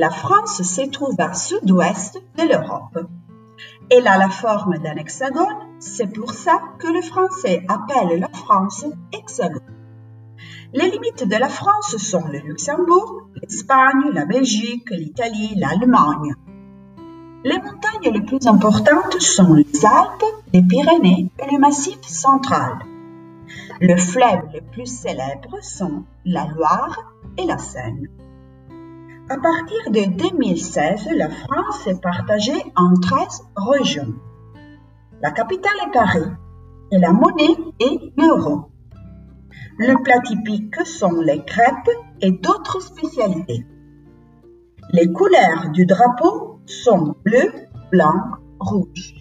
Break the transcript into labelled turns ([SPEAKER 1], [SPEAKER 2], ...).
[SPEAKER 1] La France se trouve à sud-ouest de l'Europe. Elle a la forme d'un hexagone, c'est pour ça que le français appelle la France hexagone. Les limites de la France sont le Luxembourg, l'Espagne, la Belgique, l'Italie, l'Allemagne. Les montagnes les plus importantes sont les Alpes, les Pyrénées et le Massif central. Les fleuves les plus célèbres sont la Loire et la Seine. À partir de 2016, la France est partagée en 13 régions. La capitale est Paris et la monnaie est l'euro. Le plat typique sont les crêpes et d'autres spécialités. Les couleurs du drapeau sont bleu, blanc, rouge.